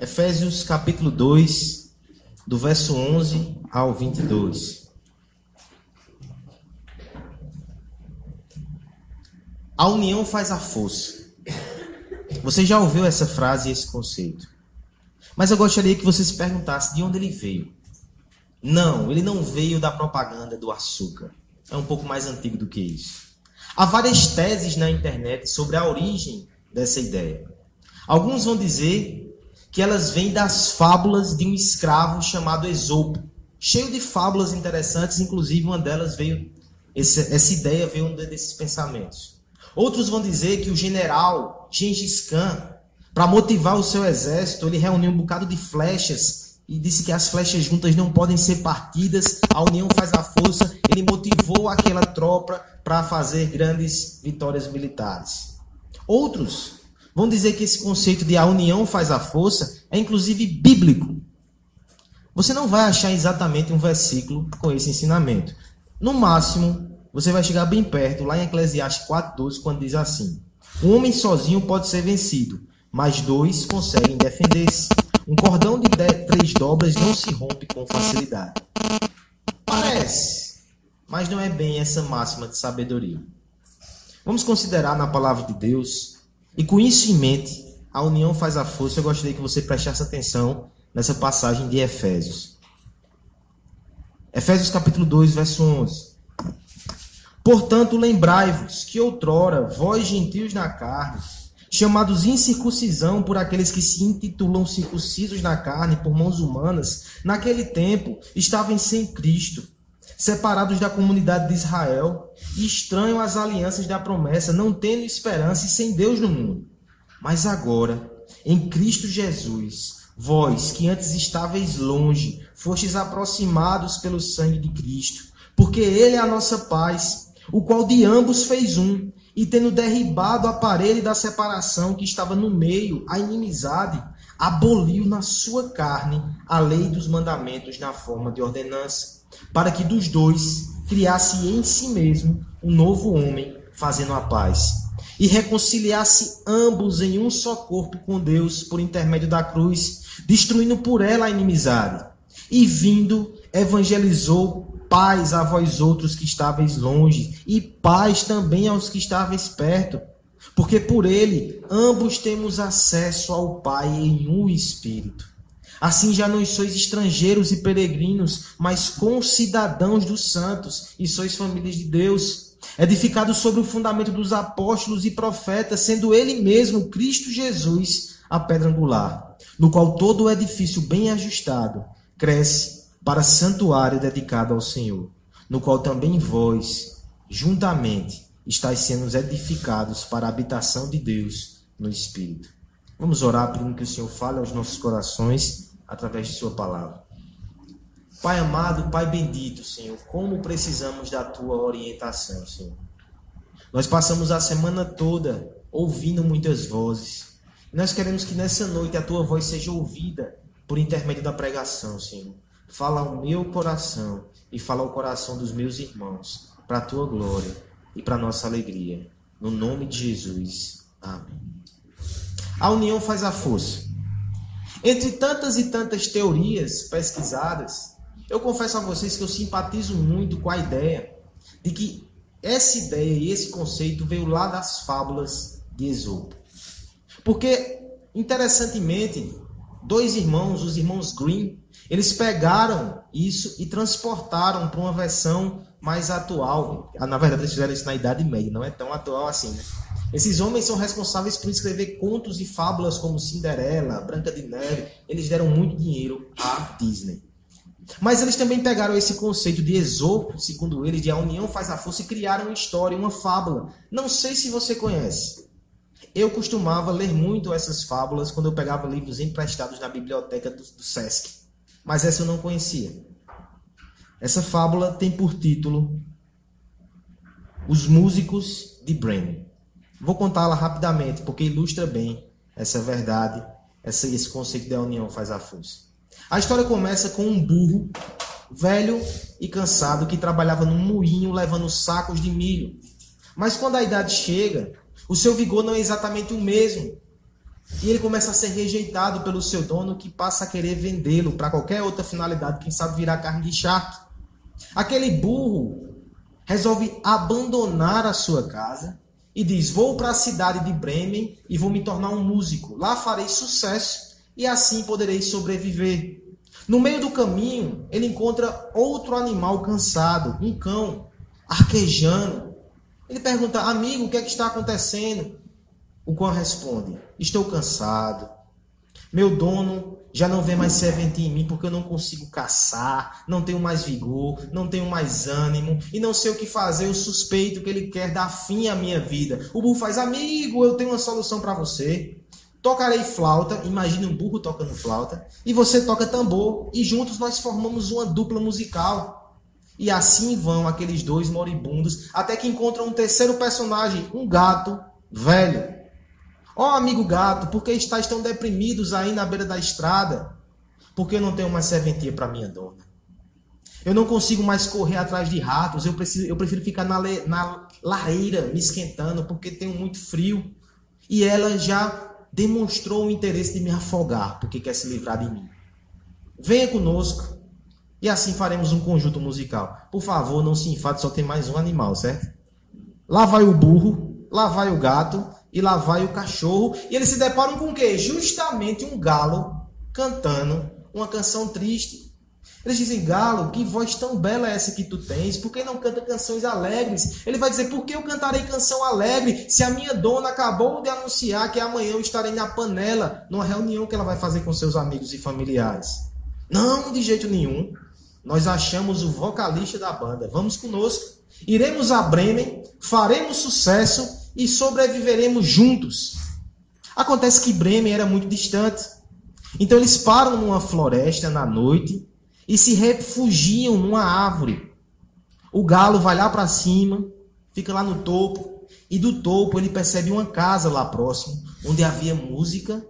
Efésios capítulo 2, do verso 11 ao 22. A união faz a força. Você já ouviu essa frase e esse conceito? Mas eu gostaria que você se perguntasse de onde ele veio. Não, ele não veio da propaganda do açúcar. É um pouco mais antigo do que isso. Há várias teses na internet sobre a origem dessa ideia. Alguns vão dizer que elas vêm das fábulas de um escravo chamado Esopo, cheio de fábulas interessantes, inclusive uma delas veio essa, ideia veio um desses pensamentos. Outros vão dizer que o general Gengis Khan, para motivar o seu exército, ele reuniu um bocado de flechas e disse que as flechas juntas não podem ser partidas, a união faz a força. Ele motivou aquela tropa para fazer grandes vitórias militares. Outros vão dizer que esse conceito de a união faz a força é inclusive bíblico. Você não vai achar exatamente um versículo com esse ensinamento. No máximo, você vai chegar bem perto, lá em Eclesiastes 4,12, quando diz assim: Um homem sozinho pode ser vencido, mas dois conseguem defender-se. Um cordão de três dobras não se rompe com facilidade. Parece, mas não é bem essa máxima de sabedoria. Vamos considerar na palavra de Deus e com isso em mente, a união faz a força. Eu gostaria que você prestasse atenção nessa passagem de Efésios. Efésios capítulo 2, verso 11. Portanto, lembrai-vos que outrora, vós gentios na carne, chamados incircuncisão por aqueles que se intitulam circuncisos na carne por mãos humanas, naquele tempo estavam sem Cristo, separados da comunidade de Israel estranhos às alianças da promessa, não tendo esperança e sem Deus no mundo. Mas agora, em Cristo Jesus, vós que antes estáveis longe, fostes aproximados pelo sangue de Cristo, porque Ele é a nossa paz, o qual de ambos fez um, e tendo derribado a parede da separação que estava no meio, a inimizade, aboliu na sua carne a lei dos mandamentos na forma de ordenança para que dos dois criasse em si mesmo um novo homem, fazendo a paz, e reconciliasse ambos em um só corpo com Deus por intermédio da cruz, destruindo por ela a inimizade. E vindo, evangelizou paz a vós outros que estáveis longe, e paz também aos que estáveis perto, porque por ele ambos temos acesso ao Pai em um espírito. Assim já não sois estrangeiros e peregrinos, mas concidadãos dos santos, e sois famílias de Deus, edificados sobre o fundamento dos apóstolos e profetas, sendo ele mesmo, Cristo Jesus, a pedra angular, no qual todo o edifício bem ajustado cresce para santuário dedicado ao Senhor, no qual também vós, juntamente, estáis sendo edificados para a habitação de Deus no Espírito. Vamos orar pedindo que o Senhor fale aos nossos corações através de Sua palavra. Pai amado, Pai bendito, Senhor, como precisamos da Tua orientação, Senhor. Nós passamos a semana toda ouvindo muitas vozes. Nós queremos que nessa noite a Tua voz seja ouvida por intermédio da pregação, Senhor. Fala ao meu coração e fala ao coração dos meus irmãos, para a Tua glória e para a nossa alegria. No nome de Jesus. Amém. A união faz a força. Entre tantas e tantas teorias pesquisadas, eu confesso a vocês que eu simpatizo muito com a ideia de que essa ideia e esse conceito veio lá das fábulas de Esopo. Porque, interessantemente, dois irmãos, os irmãos Green, eles pegaram isso e transportaram para uma versão mais atual. Na verdade, eles fizeram isso na Idade Média, não é tão atual assim, né? Esses homens são responsáveis por escrever contos e fábulas como Cinderela, Branca de Neve. Eles deram muito dinheiro à Disney. Mas eles também pegaram esse conceito de Esopo, segundo eles, de a união faz a força, e criaram uma história, uma fábula. Não sei se você conhece. Eu costumava ler muito essas fábulas quando eu pegava livros emprestados na biblioteca do, do Sesc. Mas essa eu não conhecia. Essa fábula tem por título Os Músicos de Bren. Vou contá-la rapidamente, porque ilustra bem essa verdade, essa, esse conceito da união faz a força. A história começa com um burro velho e cansado que trabalhava num moinho levando sacos de milho. Mas quando a idade chega, o seu vigor não é exatamente o mesmo. E ele começa a ser rejeitado pelo seu dono, que passa a querer vendê-lo para qualquer outra finalidade, quem sabe virar carne de charque. Aquele burro resolve abandonar a sua casa e diz: Vou para a cidade de Bremen e vou me tornar um músico. Lá farei sucesso e assim poderei sobreviver. No meio do caminho, ele encontra outro animal cansado, um cão, arquejando. Ele pergunta: Amigo, o que é que está acontecendo? O cão responde: Estou cansado. Meu dono já não vê mais serventia em mim porque eu não consigo caçar, não tenho mais vigor, não tenho mais ânimo e não sei o que fazer. Eu suspeito que ele quer dar fim à minha vida. O burro faz, amigo, eu tenho uma solução para você. Tocarei flauta, imagine um burro tocando flauta, e você toca tambor, e juntos nós formamos uma dupla musical. E assim vão aqueles dois moribundos, até que encontram um terceiro personagem, um gato velho. Ó oh, amigo gato, por que estáis tão deprimidos aí na beira da estrada? Porque eu não tenho mais serventia para minha dona. Eu não consigo mais correr atrás de ratos, eu, preciso, eu prefiro ficar na, le, na lareira me esquentando, porque tenho muito frio. E ela já demonstrou o interesse de me afogar, porque quer se livrar de mim. Venha conosco e assim faremos um conjunto musical. Por favor, não se enfade, só tem mais um animal, certo? Lá vai o burro, lá vai o gato e lá vai o cachorro. E eles se deparam com o quê? Justamente um galo cantando uma canção triste. Eles dizem, Galo, que voz tão bela é essa que tu tens? Por que não canta canções alegres? Ele vai dizer, por que eu cantarei canção alegre se a minha dona acabou de anunciar que amanhã eu estarei na panela, numa reunião que ela vai fazer com seus amigos e familiares? Não, de jeito nenhum. Nós achamos o vocalista da banda. Vamos conosco. Iremos a Bremen, faremos sucesso e sobreviveremos juntos. Acontece que Bremen era muito distante. Então eles param numa floresta na noite e se refugiam numa árvore. O galo vai lá para cima, fica lá no topo, e do topo ele percebe uma casa lá próximo, onde havia música,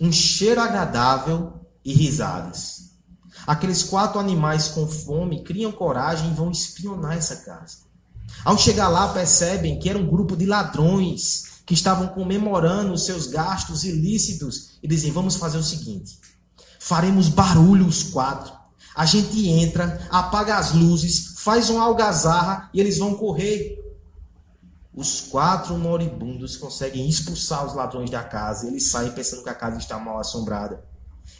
um cheiro agradável e risadas. Aqueles quatro animais com fome criam coragem e vão espionar essa casa. Ao chegar lá, percebem que era um grupo de ladrões que estavam comemorando os seus gastos ilícitos e dizem: Vamos fazer o seguinte: faremos barulho os quatro. A gente entra, apaga as luzes, faz uma algazarra e eles vão correr. Os quatro moribundos conseguem expulsar os ladrões da casa eles saem pensando que a casa está mal assombrada.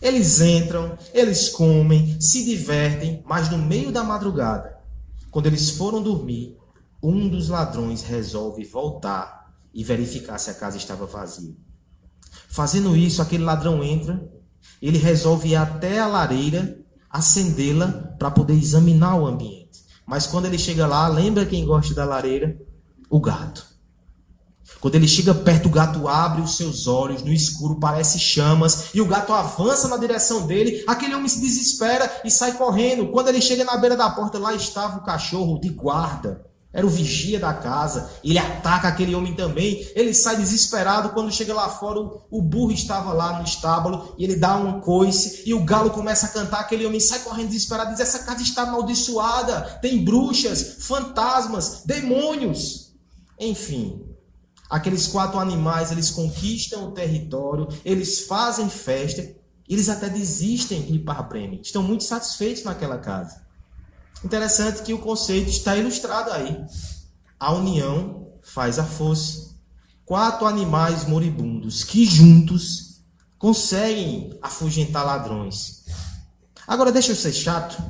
Eles entram, eles comem, se divertem, mas no meio da madrugada, quando eles foram dormir, um dos ladrões resolve voltar e verificar se a casa estava vazia. Fazendo isso, aquele ladrão entra, ele resolve ir até a lareira, acendê-la para poder examinar o ambiente. Mas quando ele chega lá, lembra quem gosta da lareira? O gato. Quando ele chega perto, o gato abre os seus olhos, no escuro parece chamas, e o gato avança na direção dele. Aquele homem se desespera e sai correndo. Quando ele chega na beira da porta, lá estava o cachorro de guarda era o vigia da casa. Ele ataca aquele homem também. Ele sai desesperado. Quando chega lá fora, o, burro estava lá no estábulo e ele dá um coice. E o galo começa a cantar. Aquele homem sai correndo desesperado diz: Essa casa está amaldiçoada. Tem bruxas, fantasmas, demônios. Enfim, aqueles quatro animais eles conquistam o território, eles fazem festa. Eles até desistem de ir para Bremen. Estão muito satisfeitos naquela casa. Interessante que o conceito está ilustrado aí. A união faz a força. Quatro animais moribundos que juntos conseguem afugentar ladrões. Agora, deixa eu ser chato.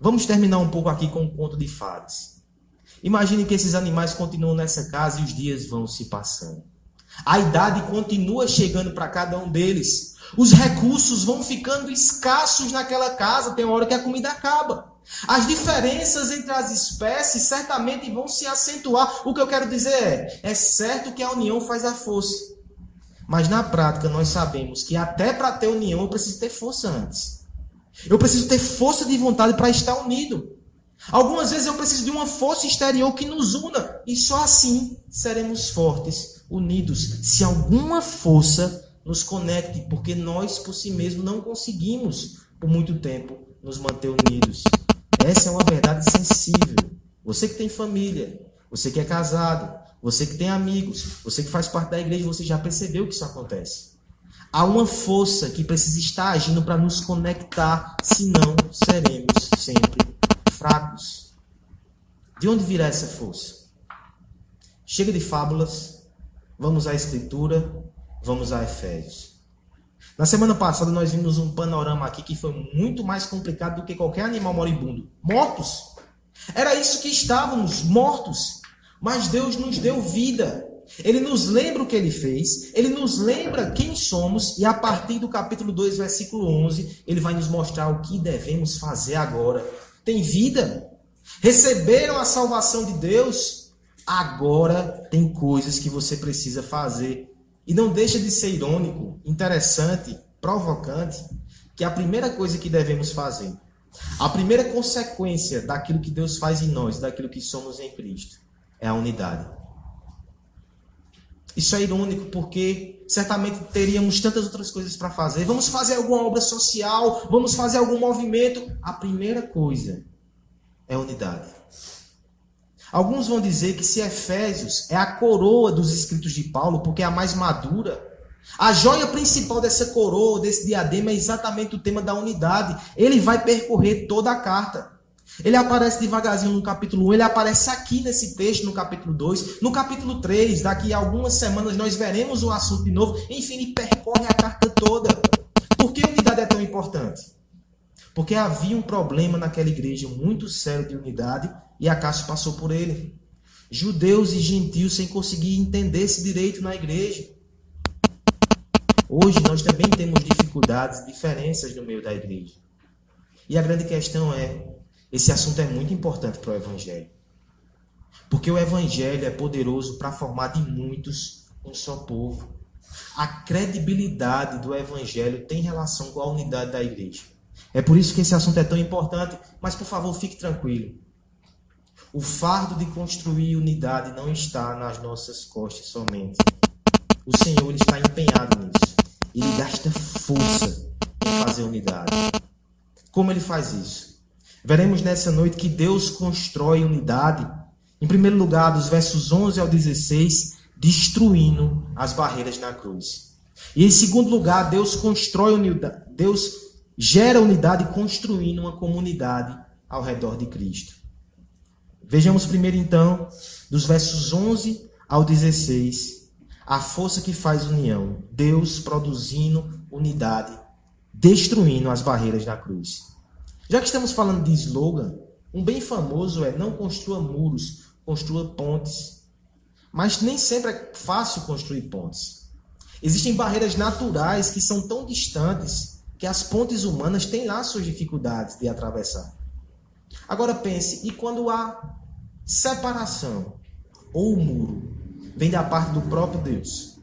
Vamos terminar um pouco aqui com um conto de fadas. Imagine que esses animais continuam nessa casa e os dias vão se passando. A idade continua chegando para cada um deles. Os recursos vão ficando escassos naquela casa. Tem uma hora que a comida acaba. As diferenças entre as espécies certamente vão se acentuar. O que eu quero dizer é: é certo que a união faz a força. Mas na prática nós sabemos que até para ter união eu preciso ter força antes. Eu preciso ter força de vontade para estar unido. Algumas vezes eu preciso de uma força exterior que nos una. E só assim seremos fortes, unidos. Se alguma força nos conecte, porque nós por si mesmos não conseguimos por muito tempo nos manter unidos. Essa é uma verdade sensível. Você que tem família, você que é casado, você que tem amigos, você que faz parte da igreja, você já percebeu que isso acontece. Há uma força que precisa estar agindo para nos conectar, senão seremos sempre fracos. De onde virá essa força? Chega de fábulas, vamos à Escritura, vamos a Efésios. Na semana passada nós vimos um panorama aqui que foi muito mais complicado do que qualquer animal moribundo. Mortos. Era isso que estávamos, mortos. Mas Deus nos deu vida. Ele nos lembra o que ele fez, ele nos lembra quem somos, e a partir do capítulo 2, versículo 11, ele vai nos mostrar o que devemos fazer agora. Tem vida? Receberam a salvação de Deus? Agora tem coisas que você precisa fazer e não deixa de ser irônico, interessante, provocante, que a primeira coisa que devemos fazer, a primeira consequência daquilo que Deus faz em nós, daquilo que somos em Cristo, é a unidade. Isso é irônico porque certamente teríamos tantas outras coisas para fazer. Vamos fazer alguma obra social, vamos fazer algum movimento. A primeira coisa é unidade. Alguns vão dizer que se Efésios é a coroa dos escritos de Paulo, porque é a mais madura, a joia principal dessa coroa, desse diadema, é exatamente o tema da unidade. Ele vai percorrer toda a carta. Ele aparece devagarzinho no capítulo 1, ele aparece aqui nesse texto no capítulo 2, no capítulo 3, daqui a algumas semanas nós veremos o assunto de novo. Enfim, ele percorre a carta toda. Por que unidade é tão importante? Porque havia um problema naquela igreja muito sério de unidade e Acácio passou por ele. Judeus e gentios sem conseguir entender esse direito na igreja. Hoje nós também temos dificuldades, diferenças no meio da igreja. E a grande questão é: esse assunto é muito importante para o Evangelho. Porque o Evangelho é poderoso para formar de muitos um só povo. A credibilidade do Evangelho tem relação com a unidade da igreja. É por isso que esse assunto é tão importante. Mas, por favor, fique tranquilo. O fardo de construir unidade não está nas nossas costas somente. O Senhor está empenhado nisso. Ele gasta força em fazer unidade. Como ele faz isso? Veremos nessa noite que Deus constrói unidade. Em primeiro lugar, dos versos 11 ao 16, destruindo as barreiras na cruz. E em segundo lugar, Deus constrói unidade. Deus gera unidade construindo uma comunidade ao redor de Cristo. Vejamos primeiro então, dos versos 11 ao 16, a força que faz união, Deus produzindo unidade, destruindo as barreiras da cruz. Já que estamos falando de slogan, um bem famoso é não construa muros, construa pontes. Mas nem sempre é fácil construir pontes. Existem barreiras naturais que são tão distantes que as pontes humanas têm lá suas dificuldades de atravessar. Agora pense, e quando há separação ou o muro vem da parte do próprio Deus?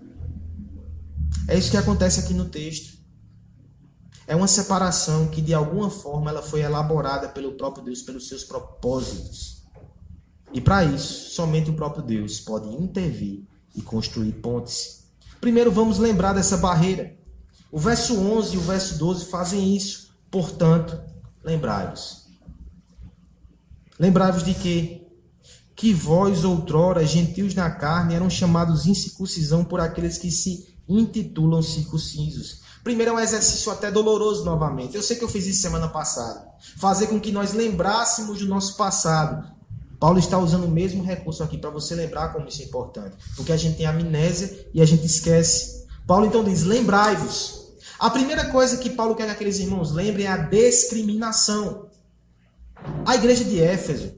É isso que acontece aqui no texto. É uma separação que de alguma forma ela foi elaborada pelo próprio Deus pelos seus propósitos. E para isso, somente o próprio Deus pode intervir e construir pontes. Primeiro vamos lembrar dessa barreira. O verso 11 e o verso 12 fazem isso. Portanto, lembrai-vos. Lembrai-vos de que que vós outrora gentios na carne eram chamados incircuncisão por aqueles que se intitulam circuncisos. Primeiro é um exercício até doloroso novamente. Eu sei que eu fiz isso semana passada. Fazer com que nós lembrássemos do nosso passado. Paulo está usando o mesmo recurso aqui para você lembrar como isso é importante. Porque a gente tem amnésia e a gente esquece. Paulo então diz: lembrai-vos. A primeira coisa que Paulo quer que aqueles irmãos lembrem é a discriminação. A igreja de Éfeso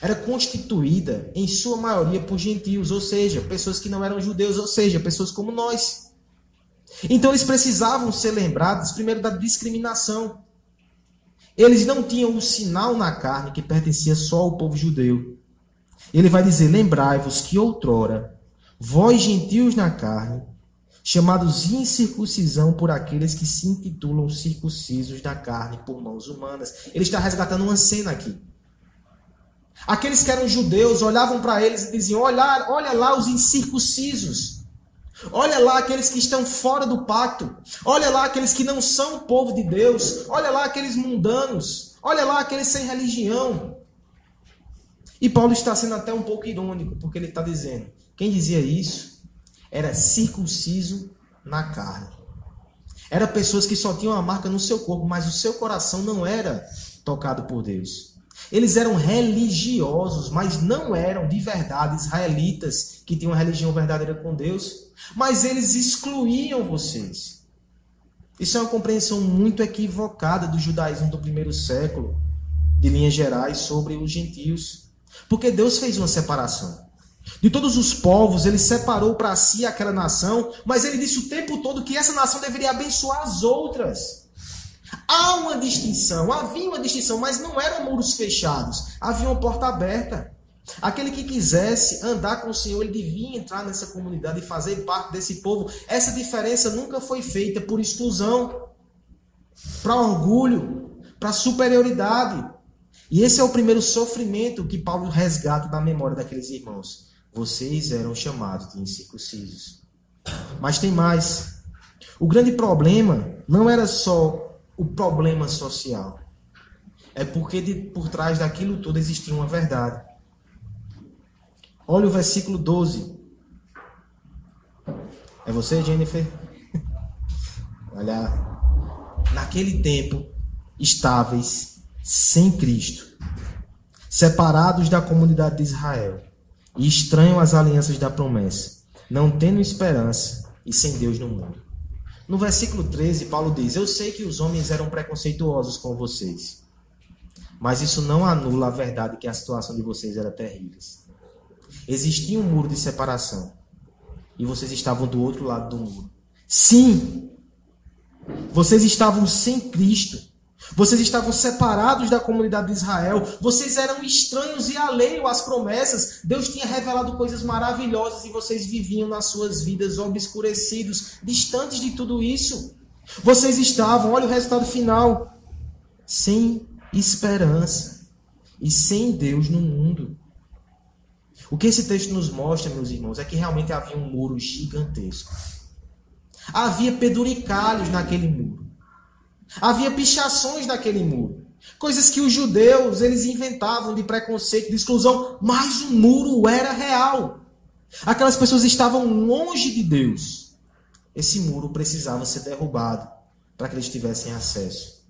era constituída, em sua maioria, por gentios, ou seja, pessoas que não eram judeus, ou seja, pessoas como nós. Então eles precisavam ser lembrados, primeiro, da discriminação. Eles não tinham o sinal na carne que pertencia só ao povo judeu. Ele vai dizer: Lembrai-vos que outrora, vós gentios na carne, chamados incircuncisão por aqueles que se intitulam circuncisos da carne por mãos humanas. Ele está resgatando uma cena aqui. Aqueles que eram judeus olhavam para eles e diziam: olha, olha lá os incircuncisos. Olha lá aqueles que estão fora do pacto. Olha lá aqueles que não são o povo de Deus. Olha lá aqueles mundanos. Olha lá aqueles sem religião. E Paulo está sendo até um pouco irônico, porque ele está dizendo: quem dizia isso era circunciso na carne. Era pessoas que só tinham a marca no seu corpo, mas o seu coração não era tocado por Deus. Eles eram religiosos, mas não eram de verdade israelitas que tinham uma religião verdadeira com Deus. Mas eles excluíam vocês. Isso é uma compreensão muito equivocada do judaísmo do primeiro século, de linhas gerais, sobre os gentios. Porque Deus fez uma separação. De todos os povos, ele separou para si aquela nação, mas ele disse o tempo todo que essa nação deveria abençoar as outras. Há uma distinção, havia uma distinção, mas não eram muros fechados, havia uma porta aberta. Aquele que quisesse andar com o Senhor, ele devia entrar nessa comunidade e fazer parte desse povo. Essa diferença nunca foi feita por exclusão, para orgulho, para superioridade. E esse é o primeiro sofrimento que Paulo resgata da memória daqueles irmãos. Vocês eram chamados de incircuncisos. Mas tem mais. O grande problema não era só o problema social. É porque de, por trás daquilo tudo existia uma verdade. Olha o versículo 12. É você, Jennifer? Olha. Naquele tempo, estáveis sem Cristo, separados da comunidade de Israel e estranham as alianças da promessa, não tendo esperança e sem Deus no mundo. No versículo 13, Paulo diz: Eu sei que os homens eram preconceituosos com vocês, mas isso não anula a verdade que a situação de vocês era terrível. Existia um muro de separação e vocês estavam do outro lado do muro. Sim, vocês estavam sem Cristo. Vocês estavam separados da comunidade de Israel. Vocês eram estranhos e alheios às promessas. Deus tinha revelado coisas maravilhosas e vocês viviam nas suas vidas obscurecidos, distantes de tudo isso. Vocês estavam, olha o resultado final, sem esperança e sem Deus no mundo. O que esse texto nos mostra, meus irmãos, é que realmente havia um muro gigantesco. Havia peduricalhos naquele muro. Havia pichações naquele muro. Coisas que os judeus eles inventavam de preconceito, de exclusão, mas o muro era real. Aquelas pessoas estavam longe de Deus. Esse muro precisava ser derrubado para que eles tivessem acesso.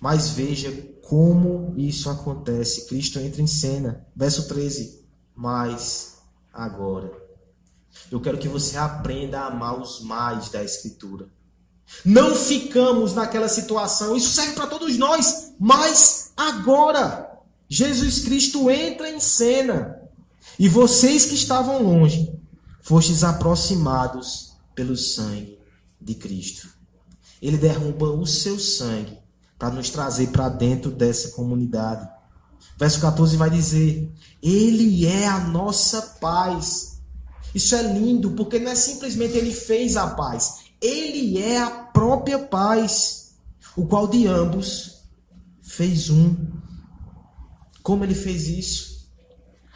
Mas veja como isso acontece. Cristo entra em cena. Verso 13. Mas agora. Eu quero que você aprenda a amar os mais da Escritura. Não ficamos naquela situação. Isso serve para todos nós. Mas agora, Jesus Cristo entra em cena. E vocês que estavam longe, fostes aproximados pelo sangue de Cristo. Ele derruba o seu sangue para nos trazer para dentro dessa comunidade. Verso 14 vai dizer: Ele é a nossa paz. Isso é lindo, porque não é simplesmente ele fez a paz, ele é a própria paz, o qual de ambos fez um. Como ele fez isso?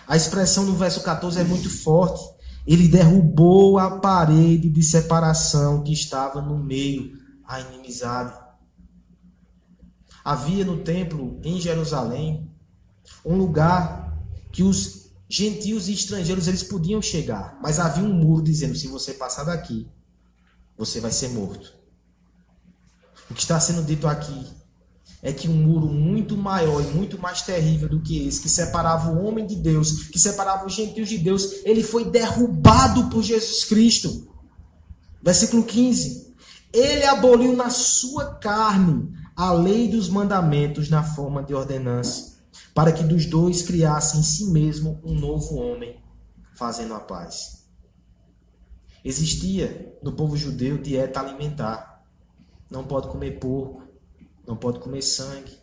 A expressão no verso 14 é muito forte. Ele derrubou a parede de separação que estava no meio, a inimizade. Havia no templo em Jerusalém um lugar que os gentios e estrangeiros eles podiam chegar, mas havia um muro dizendo: se você passar daqui, você vai ser morto. O que está sendo dito aqui é que um muro muito maior e muito mais terrível do que esse, que separava o homem de Deus, que separava os gentios de Deus, ele foi derrubado por Jesus Cristo. Versículo 15. Ele aboliu na sua carne a lei dos mandamentos na forma de ordenança, para que dos dois criasse em si mesmo um novo homem, fazendo a paz Existia no povo judeu dieta alimentar. Não pode comer porco, não pode comer sangue.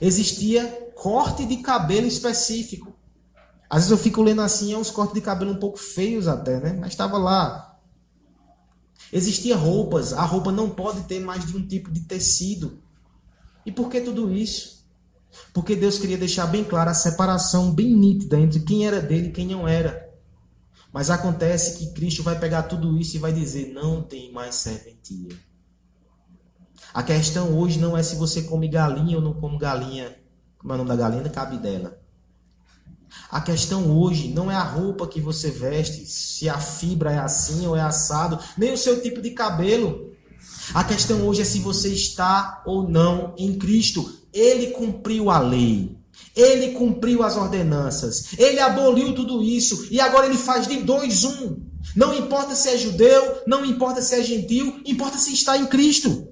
Existia corte de cabelo específico. Às vezes eu fico lendo assim, é uns cortes de cabelo um pouco feios até, né? Mas estava lá. Existia roupas, a roupa não pode ter mais de um tipo de tecido. E por que tudo isso? Porque Deus queria deixar bem clara a separação bem nítida entre quem era dele e quem não era. Mas acontece que Cristo vai pegar tudo isso e vai dizer: não tem mais serventia. A questão hoje não é se você come galinha ou não come galinha. Como é o nome da galinha? Cabidela. A questão hoje não é a roupa que você veste, se a fibra é assim ou é assado, nem o seu tipo de cabelo. A questão hoje é se você está ou não em Cristo. Ele cumpriu a lei. Ele cumpriu as ordenanças. Ele aboliu tudo isso. E agora ele faz de dois um. Não importa se é judeu, não importa se é gentil, importa se está em Cristo.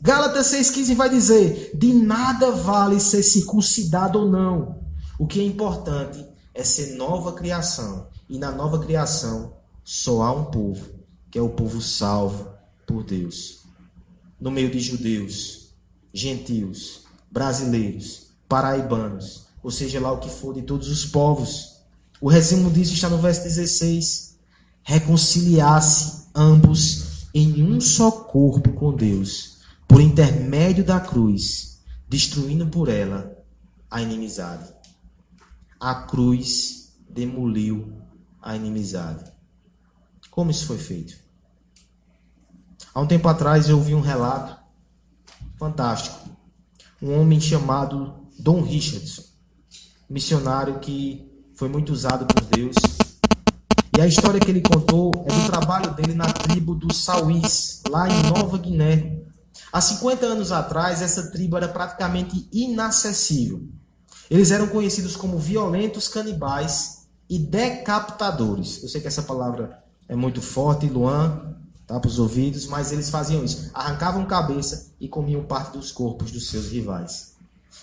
Gálatas 6,15 vai dizer: De nada vale ser circuncidado ou não. O que é importante é ser nova criação. E na nova criação só há um povo, que é o povo salvo por Deus. No meio de judeus, gentios, brasileiros, paraibanos, ou seja lá o que for de todos os povos. O resumo disso está no verso 16. Reconciliar-se ambos em um só corpo com Deus, por intermédio da cruz, destruindo por ela a inimizade a cruz demoliu a inimizade. Como isso foi feito? Há um tempo atrás eu ouvi um relato fantástico. Um homem chamado Dom Richardson, missionário que foi muito usado por Deus. E a história que ele contou é do trabalho dele na tribo dos Sauís, lá em Nova Guiné. Há 50 anos atrás, essa tribo era praticamente inacessível. Eles eram conhecidos como violentos canibais e decapitadores. Eu sei que essa palavra é muito forte, Luan, tá para os ouvidos, mas eles faziam isso. Arrancavam cabeça e comiam parte dos corpos dos seus rivais.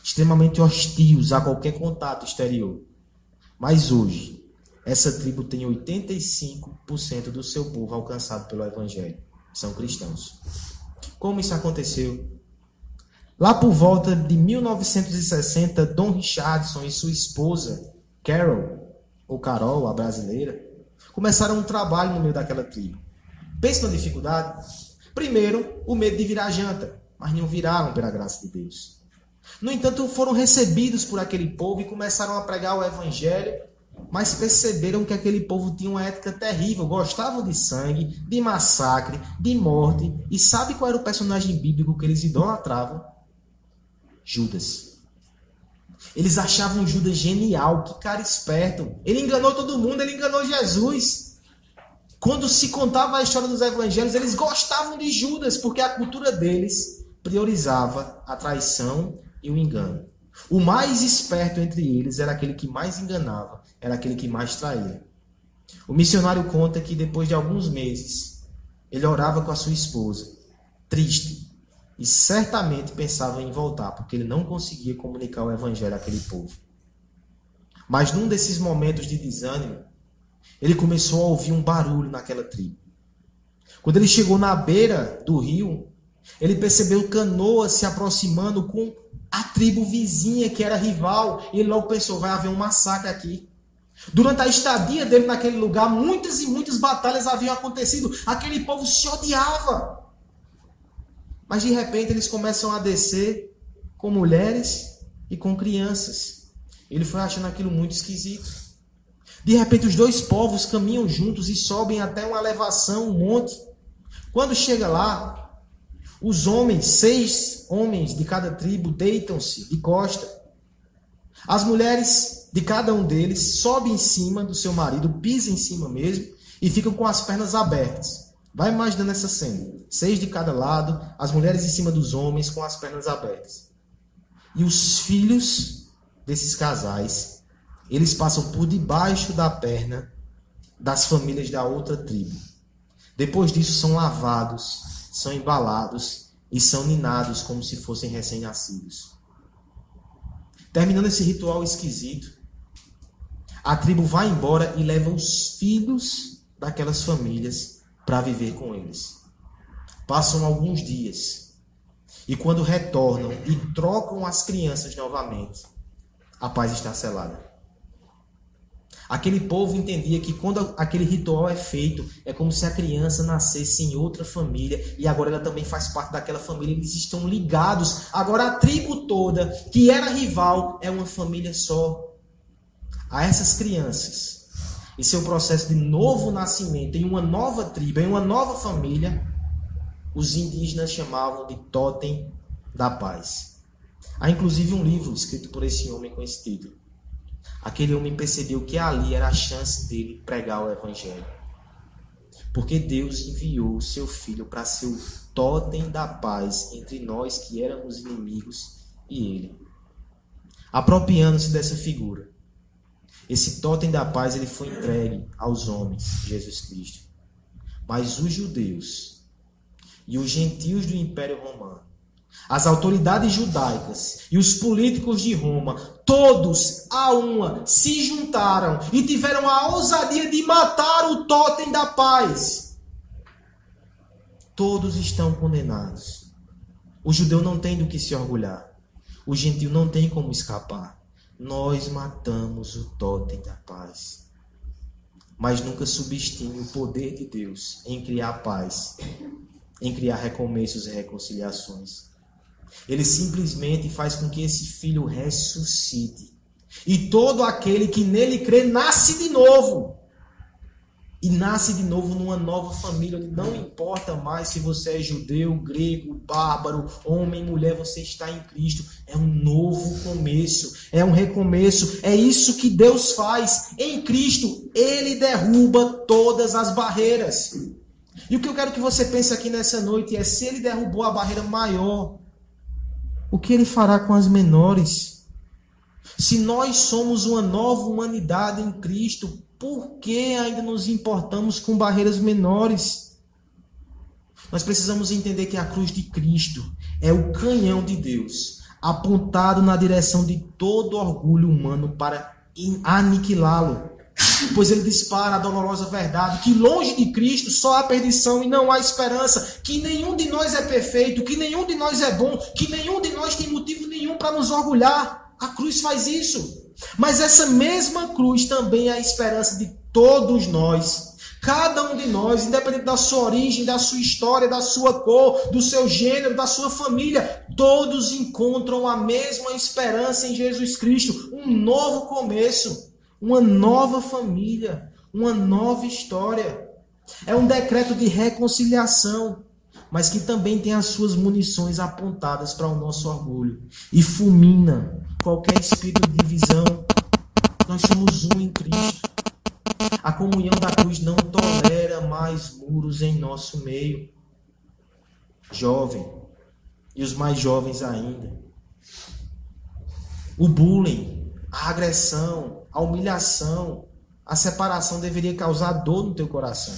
Extremamente hostios a qualquer contato exterior. Mas hoje, essa tribo tem 85% do seu povo alcançado pelo Evangelho. São cristãos. Como isso aconteceu? Lá por volta de 1960, Dom Richardson e sua esposa, Carol, ou Carol, a brasileira, começaram um trabalho no meio daquela tribo. Pensa na dificuldade? Primeiro, o medo de virar janta, mas não viraram pela graça de Deus. No entanto, foram recebidos por aquele povo e começaram a pregar o evangelho, mas perceberam que aquele povo tinha uma ética terrível, gostavam de sangue, de massacre, de morte. E sabe qual era o personagem bíblico que eles idolatravam? Judas. Eles achavam Judas genial, que cara esperto. Ele enganou todo mundo, ele enganou Jesus. Quando se contava a história dos evangelhos, eles gostavam de Judas, porque a cultura deles priorizava a traição e o engano. O mais esperto entre eles era aquele que mais enganava, era aquele que mais traía. O missionário conta que depois de alguns meses, ele orava com a sua esposa, triste, e certamente pensava em voltar, porque ele não conseguia comunicar o evangelho àquele povo. Mas num desses momentos de desânimo, ele começou a ouvir um barulho naquela tribo. Quando ele chegou na beira do rio, ele percebeu canoas se aproximando com a tribo vizinha que era rival, e ele logo pensou: vai haver um massacre aqui. Durante a estadia dele naquele lugar, muitas e muitas batalhas haviam acontecido. Aquele povo se odiava. Mas de repente eles começam a descer com mulheres e com crianças. Ele foi achando aquilo muito esquisito. De repente os dois povos caminham juntos e sobem até uma elevação, um monte. Quando chega lá, os homens, seis homens de cada tribo, deitam-se de costa. As mulheres de cada um deles sobem em cima do seu marido, pisam em cima mesmo e ficam com as pernas abertas. Vai imaginando essa cena. Seis de cada lado, as mulheres em cima dos homens com as pernas abertas. E os filhos desses casais, eles passam por debaixo da perna das famílias da outra tribo. Depois disso são lavados, são embalados e são ninados como se fossem recém-nascidos. Terminando esse ritual esquisito, a tribo vai embora e leva os filhos daquelas famílias para viver com eles. Passam alguns dias e quando retornam e trocam as crianças novamente, a paz está selada. Aquele povo entendia que quando aquele ritual é feito, é como se a criança nascesse em outra família e agora ela também faz parte daquela família, eles estão ligados. Agora a tribo toda, que era rival, é uma família só. A essas crianças, e seu processo de novo nascimento em uma nova tribo, em uma nova família, os indígenas chamavam de Totem da Paz. Há inclusive um livro escrito por esse homem com esse título, aquele homem percebeu que ali era a chance dele pregar o evangelho. Porque Deus enviou o seu filho para ser o totem da paz entre nós que éramos inimigos e ele. Apropriando-se dessa figura. Esse totem da paz ele foi entregue aos homens, Jesus Cristo. Mas os judeus e os gentios do Império Romano as autoridades judaicas e os políticos de Roma, todos a uma, se juntaram e tiveram a ousadia de matar o totem da paz. Todos estão condenados. O judeu não tem do que se orgulhar. O gentil não tem como escapar. Nós matamos o totem da paz. Mas nunca subestime o poder de Deus em criar paz, em criar recomeços e reconciliações. Ele simplesmente faz com que esse filho ressuscite. E todo aquele que nele crê nasce de novo. E nasce de novo numa nova família, não importa mais se você é judeu, grego, bárbaro, homem, mulher, você está em Cristo. É um novo começo, é um recomeço. É isso que Deus faz. Em Cristo, Ele derruba todas as barreiras. E o que eu quero que você pense aqui nessa noite é: se Ele derrubou a barreira maior, o que ele fará com as menores? Se nós somos uma nova humanidade em Cristo, por que ainda nos importamos com barreiras menores? Nós precisamos entender que a cruz de Cristo é o canhão de Deus, apontado na direção de todo orgulho humano para aniquilá-lo pois ele dispara a dolorosa verdade que longe de Cristo só há perdição e não há esperança, que nenhum de nós é perfeito, que nenhum de nós é bom, que nenhum de nós tem motivo nenhum para nos orgulhar. A cruz faz isso. Mas essa mesma cruz também é a esperança de todos nós. Cada um de nós, independente da sua origem, da sua história, da sua cor, do seu gênero, da sua família, todos encontram a mesma esperança em Jesus Cristo, um novo começo uma nova família, uma nova história. É um decreto de reconciliação, mas que também tem as suas munições apontadas para o nosso orgulho e fulmina qualquer espírito de divisão. Nós somos um em Cristo. A comunhão da cruz não tolera mais muros em nosso meio. Jovem, e os mais jovens ainda. O bullying, a agressão, a humilhação, a separação deveria causar dor no teu coração.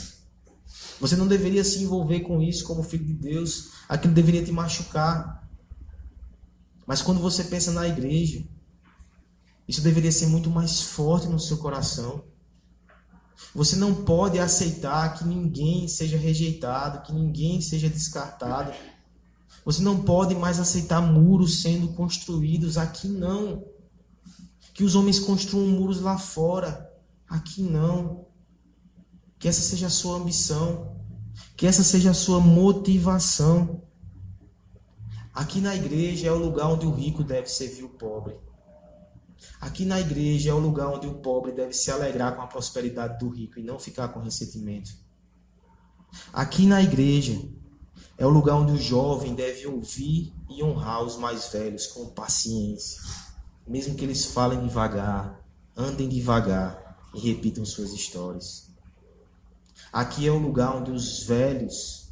Você não deveria se envolver com isso como filho de Deus. Aquilo deveria te machucar. Mas quando você pensa na igreja, isso deveria ser muito mais forte no seu coração. Você não pode aceitar que ninguém seja rejeitado, que ninguém seja descartado. Você não pode mais aceitar muros sendo construídos aqui, não. Que os homens construam muros lá fora. Aqui não. Que essa seja a sua ambição. Que essa seja a sua motivação. Aqui na igreja é o lugar onde o rico deve servir o pobre. Aqui na igreja é o lugar onde o pobre deve se alegrar com a prosperidade do rico e não ficar com ressentimento. Aqui na igreja é o lugar onde o jovem deve ouvir e honrar os mais velhos com paciência mesmo que eles falem devagar, andem devagar e repitam suas histórias. Aqui é o lugar onde os velhos,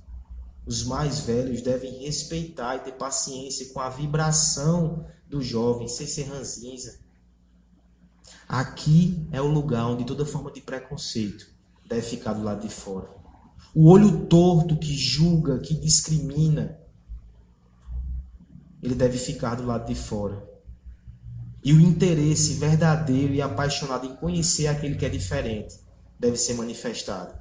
os mais velhos, devem respeitar e ter paciência com a vibração do jovem, sem ser ranzinza. Aqui é o lugar onde toda forma de preconceito deve ficar do lado de fora. O olho torto que julga, que discrimina, ele deve ficar do lado de fora. E o interesse verdadeiro e apaixonado em conhecer aquele que é diferente deve ser manifestado.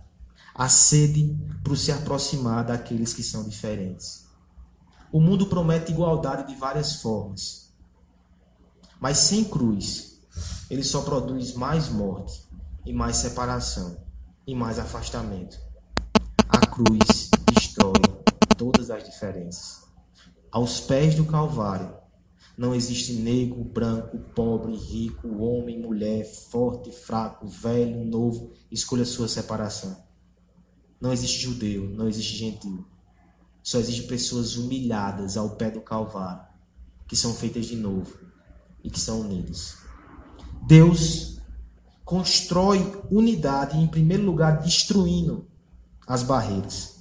A sede para se aproximar daqueles que são diferentes. O mundo promete igualdade de várias formas. Mas sem cruz, ele só produz mais morte e mais separação e mais afastamento. A cruz destrói todas as diferenças. Aos pés do Calvário, não existe negro, branco, pobre, rico, homem, mulher, forte, fraco, velho, novo. Escolha a sua separação. Não existe judeu, não existe gentil. Só existe pessoas humilhadas ao pé do Calvário, que são feitas de novo e que são unidas. Deus constrói unidade, em primeiro lugar, destruindo as barreiras.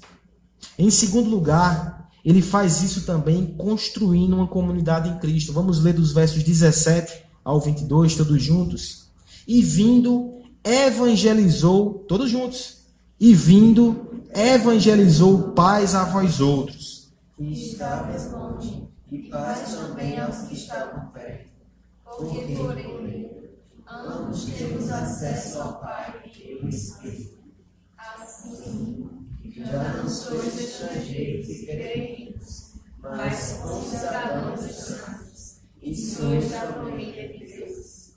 Em segundo lugar, ele faz isso também construindo uma comunidade em Cristo. Vamos ler dos versos 17 ao 22, todos juntos. E vindo, evangelizou, todos juntos. E vindo, evangelizou paz a vós outros. Que estavas longe, e paz também aos que estavam perto. Porque por ele, ambos temos acesso ao Pai pelo Espírito. Assim, já não sois estrangeiros e peregrinos, mas concidadãos dos santos, e sois da família de Deus.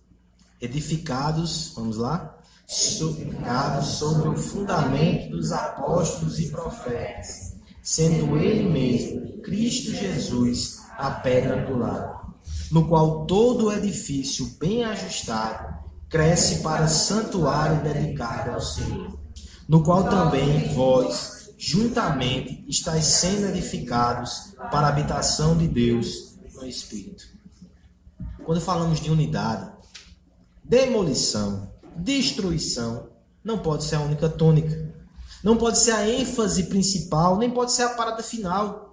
Edificados, vamos lá? Edificados sobre o fundamento dos apóstolos e profetas, sendo ele mesmo, Cristo Jesus, a pedra angular, no qual todo o edifício bem ajustado cresce para santuário dedicado ao Senhor, no qual também vós, juntamente, estáis sendo edificados para a habitação de Deus no Espírito. Quando falamos de unidade, demolição, destruição, não pode ser a única tônica. Não pode ser a ênfase principal, nem pode ser a parada final.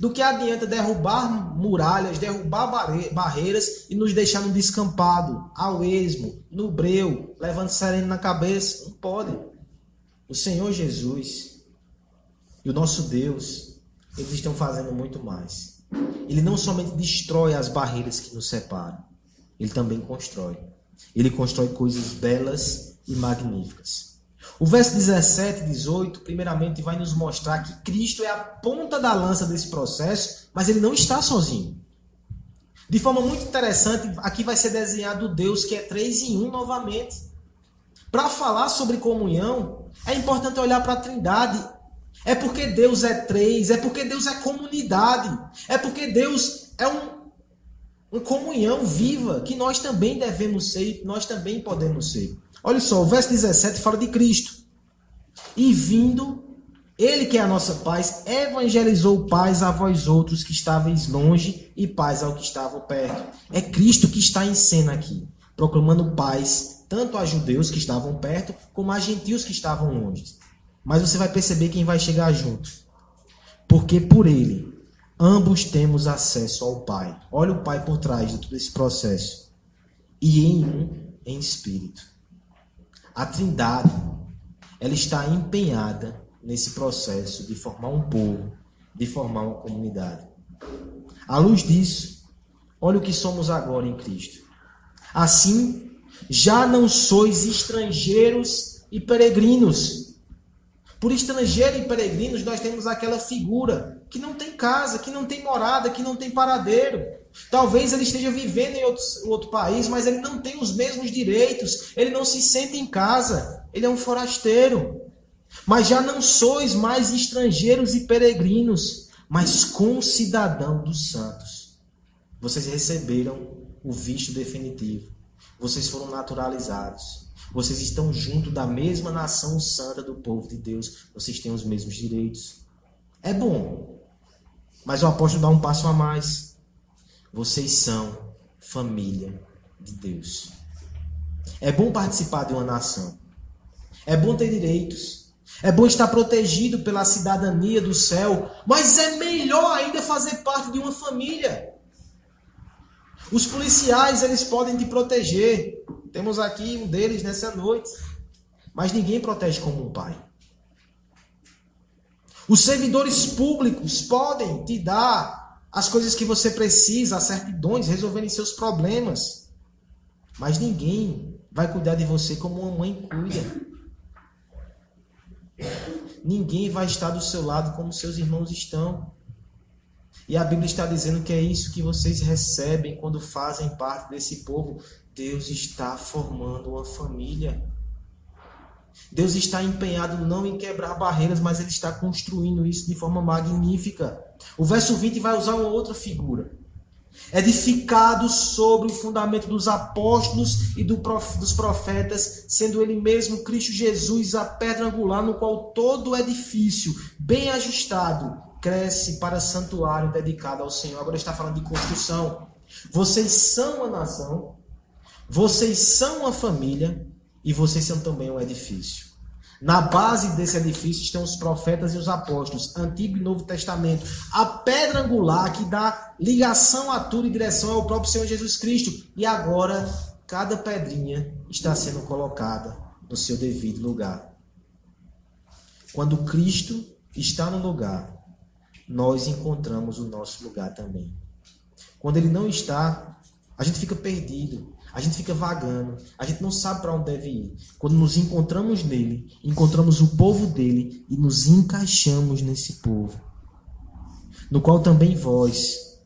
Do que adianta derrubar muralhas, derrubar barreiras e nos deixar no descampado, ao esmo, no breu, levando sereno na cabeça? Não pode. O Senhor Jesus e o nosso Deus, eles estão fazendo muito mais. Ele não somente destrói as barreiras que nos separam, ele também constrói. Ele constrói coisas belas e magníficas. O verso 17 e 18, primeiramente, vai nos mostrar que Cristo é a ponta da lança desse processo, mas ele não está sozinho. De forma muito interessante, aqui vai ser desenhado o Deus que é três em um novamente. Para falar sobre comunhão, é importante olhar para a Trindade. É porque Deus é três, é porque Deus é comunidade, é porque Deus é um uma comunhão viva que nós também devemos ser, nós também podemos ser. Olha só, o verso 17 fala de Cristo. E vindo, ele que é a nossa paz, evangelizou paz a vós outros que estáveis longe e paz ao que estavam perto. É Cristo que está em cena aqui, proclamando paz tanto a judeus que estavam perto, como a gentios que estavam longe. Mas você vai perceber quem vai chegar junto. Porque por ele ambos temos acesso ao Pai. Olha o Pai por trás de todo esse processo. E em um, em espírito. A Trindade, ela está empenhada nesse processo de formar um povo, de formar uma comunidade. À luz disso, olha o que somos agora em Cristo. Assim, já não sois estrangeiros e peregrinos por estrangeiro e peregrinos, nós temos aquela figura que não tem casa, que não tem morada, que não tem paradeiro. Talvez ele esteja vivendo em outro, outro país, mas ele não tem os mesmos direitos, ele não se sente em casa, ele é um forasteiro. Mas já não sois mais estrangeiros e peregrinos, mas concidadão dos santos. Vocês receberam o visto definitivo, vocês foram naturalizados. Vocês estão junto da mesma nação santa do povo de Deus. Vocês têm os mesmos direitos. É bom. Mas o apóstolo dá um passo a mais. Vocês são família de Deus. É bom participar de uma nação. É bom ter direitos. É bom estar protegido pela cidadania do céu. Mas é melhor ainda fazer parte de uma família. Os policiais, eles podem te proteger. Temos aqui um deles nessa noite. Mas ninguém protege como um pai. Os servidores públicos podem te dar as coisas que você precisa, as certidões, resolverem seus problemas. Mas ninguém vai cuidar de você como uma mãe cuida. Ninguém vai estar do seu lado como seus irmãos estão. E a Bíblia está dizendo que é isso que vocês recebem quando fazem parte desse povo. Deus está formando uma família. Deus está empenhado não em quebrar barreiras, mas Ele está construindo isso de forma magnífica. O verso 20 vai usar uma outra figura. Edificado sobre o fundamento dos apóstolos e do prof, dos profetas, sendo Ele mesmo Cristo Jesus a pedra angular, no qual todo edifício, bem ajustado, cresce para santuário dedicado ao Senhor. Agora está falando de construção. Vocês são a nação Vocês são uma família e vocês são também um edifício. Na base desse edifício estão os profetas e os apóstolos, Antigo e Novo Testamento. A pedra angular que dá ligação a tudo e direção é o próprio Senhor Jesus Cristo. E agora, cada pedrinha está sendo colocada no seu devido lugar. Quando Cristo está no lugar, nós encontramos o nosso lugar também. Quando ele não está, a gente fica perdido. A gente fica vagando, a gente não sabe para onde deve ir. Quando nos encontramos nele, encontramos o povo dele e nos encaixamos nesse povo, no qual também vós,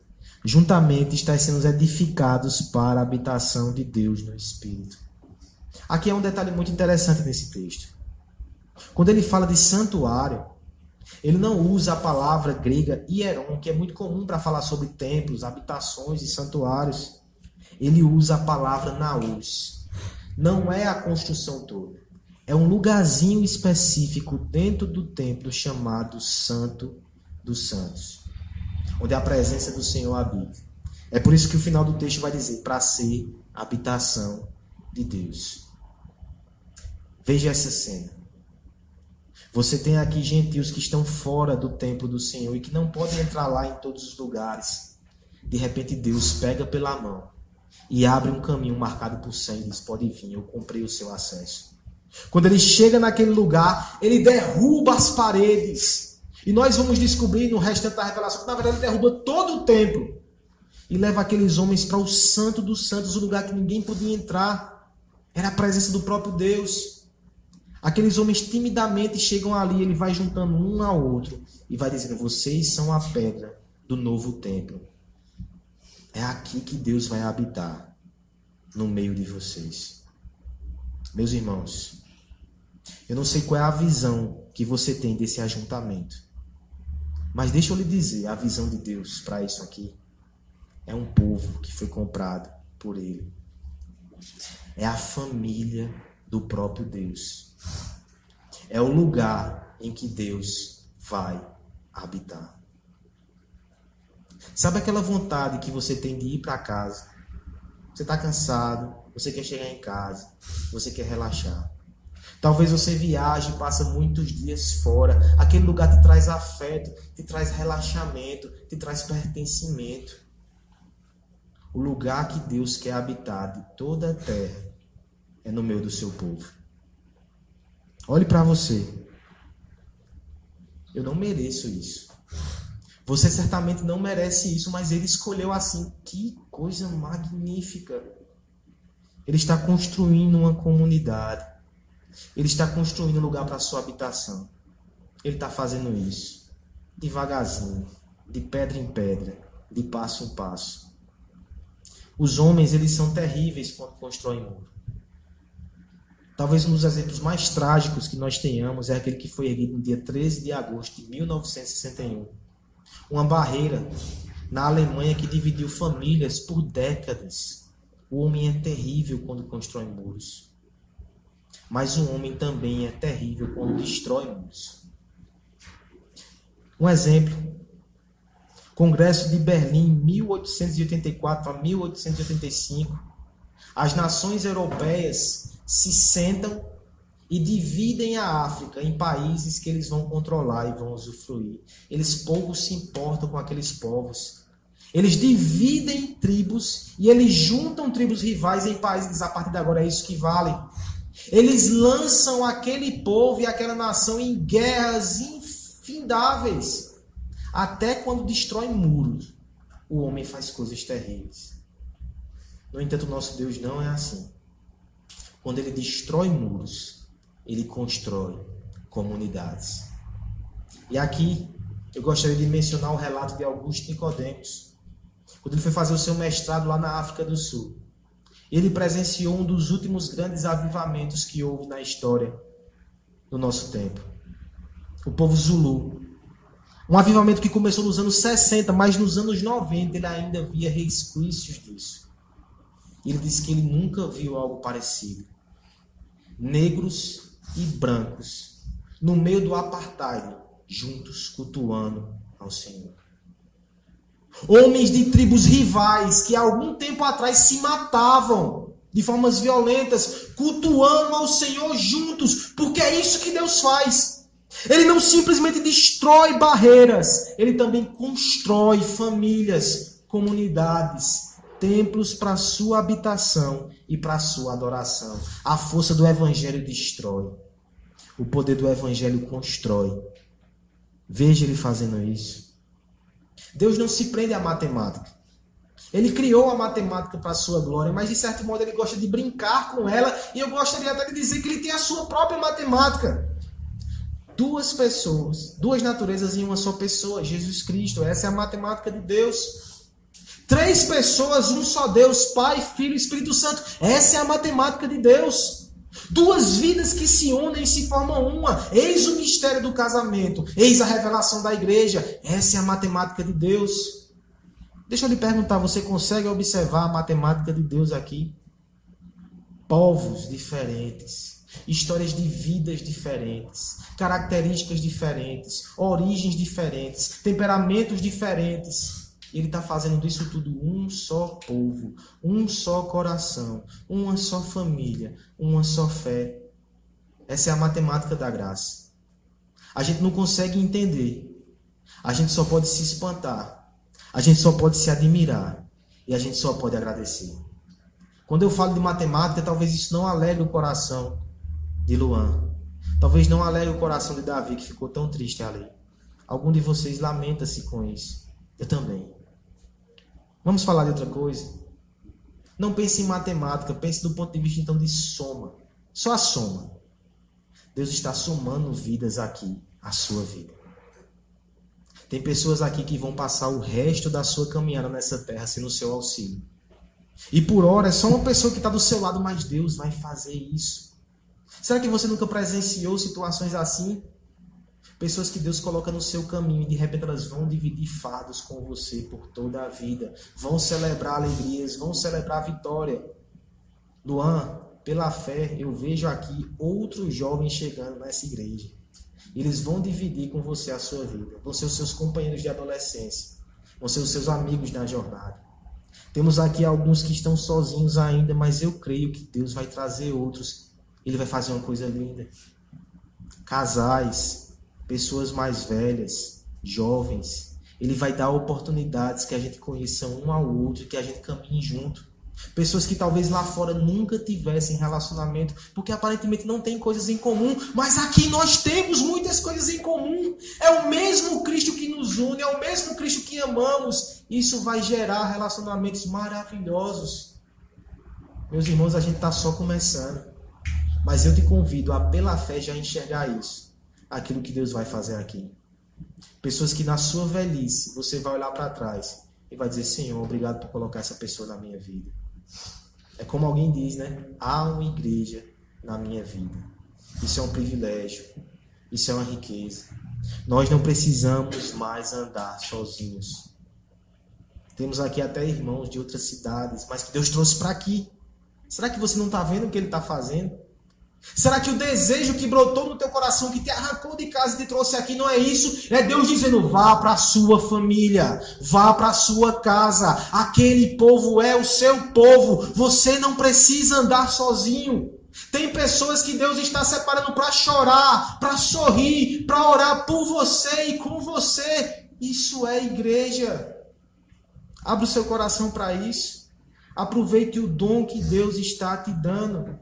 juntamente, estáis sendo edificados para a habitação de Deus no Espírito. Aqui é um detalhe muito interessante nesse texto. Quando ele fala de santuário, ele não usa a palavra grega hieron, que é muito comum para falar sobre templos, habitações e santuários ele usa a palavra naus. Não é a construção toda. É um lugarzinho específico dentro do templo chamado Santo dos Santos, onde a presença do Senhor habita. É por isso que o final do texto vai dizer: para ser habitação de Deus. Veja essa cena. Você tem aqui gentios que estão fora do templo do Senhor e que não podem entrar lá em todos os lugares. De repente, Deus pega pela mão e abre um caminho marcado por sangue e diz: Pode vir, eu comprei o seu acesso. Quando ele chega naquele lugar, ele derruba as paredes. E nós vamos descobrir no restante da revelação que, na verdade, ele derruba todo o templo. E leva aqueles homens para o Santo dos Santos, o lugar que ninguém podia entrar. Era a presença do próprio Deus. Aqueles homens timidamente chegam ali, ele vai juntando um ao outro e vai dizendo: Vocês são a pedra do novo templo. É aqui que Deus vai habitar no meio de vocês. Meus irmãos, eu não sei qual é a visão que você tem desse ajuntamento. Mas deixa eu lhe dizer, a visão de Deus para isso aqui é um povo que foi comprado por ele. É a família do próprio Deus. É o lugar em que Deus vai habitar. Sabe aquela vontade que você tem de ir para casa? Você está cansado, você quer chegar em casa, você quer relaxar. Talvez você viaje passa muitos dias fora. Aquele lugar te traz afeto, te traz relaxamento, te traz pertencimento. O lugar que Deus quer habitar de toda a terra é no meio do seu povo. Olhe para você. Eu não mereço isso. Você certamente não merece isso, mas ele escolheu assim. Que coisa magnífica! Ele está construindo uma comunidade. Ele está construindo um lugar para sua habitação. Ele está fazendo isso devagarzinho, de pedra em pedra, de passo em passo. Os homens, eles são terríveis quando constroem muro. Talvez um dos exemplos mais trágicos que nós tenhamos é aquele que foi erguido no dia 13 de agosto de 1961 uma barreira na Alemanha que dividiu famílias por décadas. O homem é terrível quando constrói muros. Mas o homem também é terrível quando destrói muros. Um exemplo. Congresso de Berlim, 1884 a 1885. As nações europeias se sentam e dividem a África em países que eles vão controlar e vão usufruir. Eles pouco se importam com aqueles povos. Eles dividem tribos e eles juntam tribos rivais em países, a partir de agora é isso que vale. Eles lançam aquele povo e aquela nação em guerras infindáveis. Até quando destrói muros, o homem faz coisas terríveis. No entanto, nosso Deus não é assim. Quando ele destrói muros, ele constrói comunidades. E aqui eu gostaria de mencionar o relato de Augusto Nicodemos, quando ele foi fazer o seu mestrado lá na África do Sul. Ele presenciou um dos últimos grandes avivamentos que houve na história do nosso tempo. O povo Zulu. Um avivamento que começou nos anos 60, mas nos anos 90 ele ainda via resquícios disso. Ele disse que ele nunca viu algo parecido. Negros e brancos, no meio do apartheid, juntos cultuando ao Senhor. Homens de tribos rivais que há algum tempo atrás se matavam de formas violentas, cultuando ao Senhor juntos, porque é isso que Deus faz. Ele não simplesmente destrói barreiras, ele também constrói famílias, comunidades, templos para sua habitação e para sua adoração. A força do evangelho destrói. O poder do evangelho constrói. Veja ele fazendo isso. Deus não se prende à matemática. Ele criou a matemática para a sua glória, mas de certo modo ele gosta de brincar com ela, e eu gostaria até de dizer que ele tem a sua própria matemática. Duas pessoas, duas naturezas em uma só pessoa, Jesus Cristo. Essa é a matemática de Deus. Três pessoas, um só Deus, Pai, Filho e Espírito Santo. Essa é a matemática de Deus. Duas vidas que se unem e se formam uma. Eis o mistério do casamento. Eis a revelação da igreja. Essa é a matemática de Deus. Deixa eu lhe perguntar, você consegue observar a matemática de Deus aqui? Povos diferentes, histórias de vidas diferentes, características diferentes, origens diferentes, temperamentos diferentes. Ele está fazendo disso tudo um só povo, um só coração, uma só família, uma só fé. Essa é a matemática da graça. A gente não consegue entender. A gente só pode se espantar a gente só pode se admirar e a gente só pode agradecer. Quando eu falo de matemática, talvez isso não alegre o coração de Luan. Talvez não alegre o coração de Davi, que ficou tão triste ali. Algum de vocês lamenta-se com isso. Eu também. Vamos falar de outra coisa? Não pense em matemática, pense do ponto de vista então de soma. Só a soma. Deus está somando vidas aqui, a sua vida. Tem pessoas aqui que vão passar o resto da sua caminhada nessa terra sem o seu auxílio. E por hora é só uma pessoa que está do seu lado, mas Deus vai fazer isso. Será que você nunca presenciou situações assim? Pessoas que Deus coloca no seu caminho e de repente elas vão dividir fardos com você por toda a vida. Vão celebrar alegrias, vão celebrar vitória. Luan, pela fé, eu vejo aqui outros jovens chegando nessa igreja. Eles vão dividir com você a sua vida. Vão ser os seus companheiros de adolescência. Vão ser os seus amigos na jornada. Temos aqui alguns que estão sozinhos ainda, mas eu creio que Deus vai trazer outros. Ele vai fazer uma coisa linda. Casais, pessoas mais velhas, jovens. Ele vai dar oportunidades que a gente conheça um ao outro, que a gente caminhe junto. Pessoas que talvez lá fora nunca tivessem relacionamento, porque aparentemente não tem coisas em comum, mas aqui nós temos muitas coisas em comum. É o mesmo Cristo que nos une, é o mesmo Cristo que amamos. Isso vai gerar relacionamentos maravilhosos. Meus irmãos, a gente está só começando. Mas eu te convido a, pela fé, já enxergar isso. Aquilo que Deus vai fazer aqui. Pessoas que na sua velhice você vai olhar para trás e vai dizer: Senhor, obrigado por colocar essa pessoa na minha vida. É como alguém diz, né? Há uma igreja na minha vida. Isso é um privilégio. Isso é uma riqueza. Nós não precisamos mais andar sozinhos. Temos aqui até irmãos de outras cidades, mas que Deus trouxe para aqui. Será que você não está vendo o que Ele está fazendo? Será que o desejo que brotou no teu coração, que te arrancou de casa e te trouxe aqui, não é isso? É Deus dizendo: vá para a sua família, vá para a sua casa. Aquele povo é o seu povo. Você não precisa andar sozinho. Tem pessoas que Deus está separando para chorar, para sorrir, para orar por você e com você. Isso é igreja. Abra o seu coração para isso. Aproveite o dom que Deus está te dando.